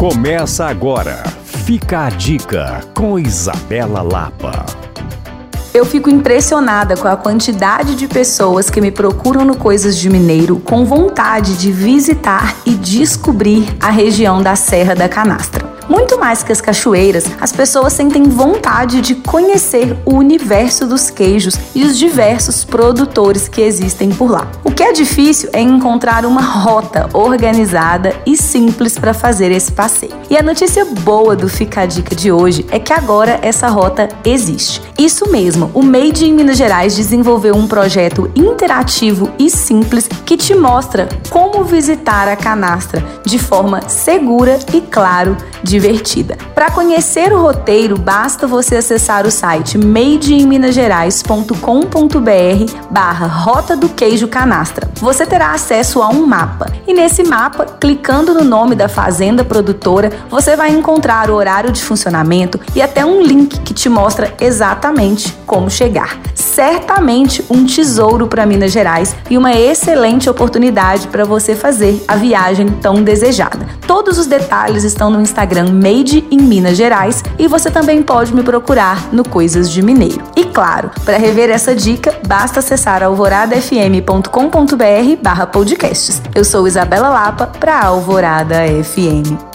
Começa agora. Fica a dica com Isabela Lapa. Eu fico impressionada com a quantidade de pessoas que me procuram no Coisas de Mineiro com vontade de visitar e descobrir a região da Serra da Canastra. Muito mais que as cachoeiras, as pessoas sentem vontade de conhecer o universo dos queijos e os diversos produtores que existem por lá. O que é difícil é encontrar uma rota organizada e simples para fazer esse passeio. E a notícia boa do Fica a Dica de hoje é que agora essa rota existe. Isso mesmo, o Made in Minas Gerais desenvolveu um projeto interativo e simples que te mostra como visitar a canastra de forma segura e, claro, divertida. Para conhecer o roteiro, basta você acessar o site madeinminasgerais.com.br barra Rota do Queijo Canastra. Você terá acesso a um mapa e nesse mapa, clicando no nome da fazenda produtora, você vai encontrar o horário de funcionamento e até um link que te mostra exatamente como chegar. Certamente um tesouro para Minas Gerais e uma excelente oportunidade para você fazer a viagem tão desejada. Todos os detalhes estão no Instagram Made in Minas Gerais e você também pode me procurar no Coisas de Mineiro. E claro, para rever essa dica, basta acessar alvoradafm.com.br barra podcasts. Eu sou Isabela Lapa para Alvorada FM.